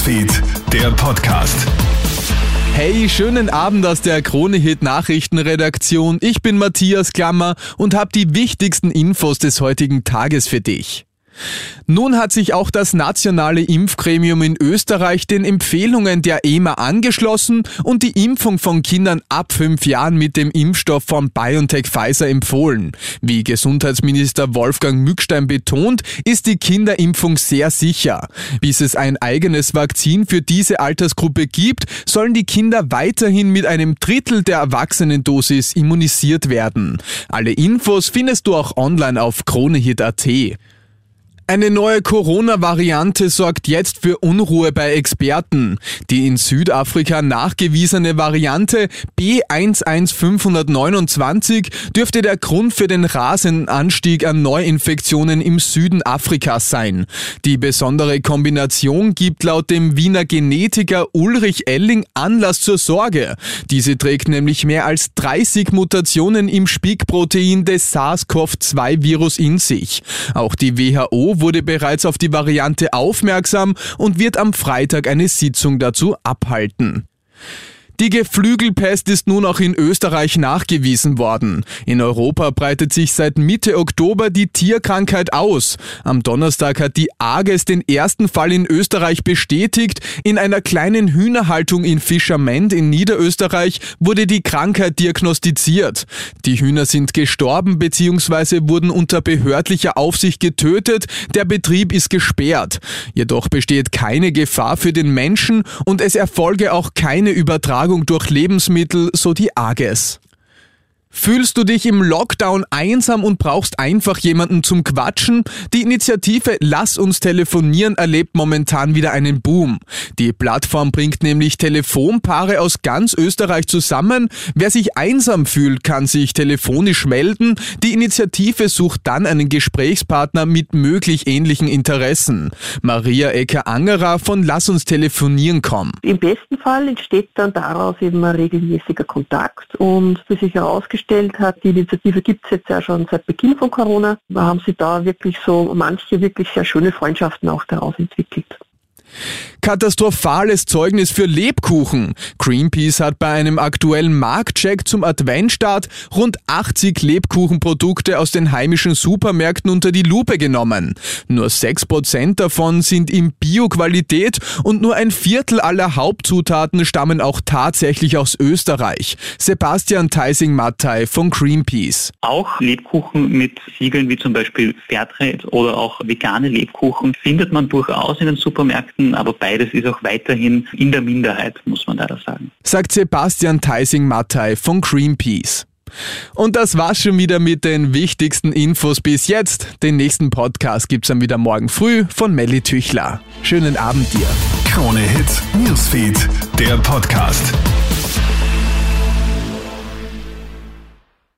Newsfeed, der Podcast. Hey, schönen Abend aus der Krone-Hit Nachrichtenredaktion. Ich bin Matthias Klammer und habe die wichtigsten Infos des heutigen Tages für dich. Nun hat sich auch das nationale Impfgremium in Österreich den Empfehlungen der EMA angeschlossen und die Impfung von Kindern ab fünf Jahren mit dem Impfstoff von BioNTech Pfizer empfohlen. Wie Gesundheitsminister Wolfgang Mückstein betont, ist die Kinderimpfung sehr sicher. Bis es ein eigenes Vakzin für diese Altersgruppe gibt, sollen die Kinder weiterhin mit einem Drittel der Erwachsenendosis immunisiert werden. Alle Infos findest du auch online auf kronehit.at. Eine neue Corona-Variante sorgt jetzt für Unruhe bei Experten. Die in Südafrika nachgewiesene Variante B11529 dürfte der Grund für den rasenden Anstieg an Neuinfektionen im Süden Afrikas sein. Die besondere Kombination gibt laut dem Wiener Genetiker Ulrich Elling Anlass zur Sorge. Diese trägt nämlich mehr als 30 Mutationen im Spike-Protein des SARS-CoV-2-Virus in sich. Auch die WHO wurde bereits auf die Variante aufmerksam und wird am Freitag eine Sitzung dazu abhalten. Die Geflügelpest ist nun auch in Österreich nachgewiesen worden. In Europa breitet sich seit Mitte Oktober die Tierkrankheit aus. Am Donnerstag hat die AGES den ersten Fall in Österreich bestätigt. In einer kleinen Hühnerhaltung in Fischerment in Niederösterreich wurde die Krankheit diagnostiziert. Die Hühner sind gestorben bzw. wurden unter behördlicher Aufsicht getötet. Der Betrieb ist gesperrt. Jedoch besteht keine Gefahr für den Menschen und es erfolge auch keine Übertragung Versorgung durch Lebensmittel, so die AGES. Fühlst du dich im Lockdown einsam und brauchst einfach jemanden zum Quatschen? Die Initiative Lass uns telefonieren erlebt momentan wieder einen Boom. Die Plattform bringt nämlich Telefonpaare aus ganz Österreich zusammen. Wer sich einsam fühlt, kann sich telefonisch melden. Die Initiative sucht dann einen Gesprächspartner mit möglich ähnlichen Interessen. Maria Ecker-Angerer von Lass uns telefonieren kommen. Im besten Fall entsteht dann daraus eben ein regelmäßiger Kontakt und für sich herausgestellt, festgestellt hat, die Initiative gibt es jetzt ja schon seit Beginn von Corona, da haben sie da wirklich so manche wirklich sehr schöne Freundschaften auch daraus entwickelt. Katastrophales Zeugnis für Lebkuchen. Greenpeace hat bei einem aktuellen Marktcheck zum Adventstart rund 80 Lebkuchenprodukte aus den heimischen Supermärkten unter die Lupe genommen. Nur 6% davon sind in Bio-Qualität und nur ein Viertel aller Hauptzutaten stammen auch tatsächlich aus Österreich. Sebastian Theising-Mattei von Greenpeace. Auch Lebkuchen mit Siegeln wie zum Beispiel Fairtrade oder auch vegane Lebkuchen findet man durchaus in den Supermärkten Minderheiten, aber beides ist auch weiterhin in der Minderheit, muss man leider sagen. Sagt Sebastian Theising-Mattei von Greenpeace. Und das war's schon wieder mit den wichtigsten Infos bis jetzt. Den nächsten Podcast gibt's dann wieder morgen früh von Melly Tüchler. Schönen Abend dir. Krone Hits, Newsfeed, der Podcast.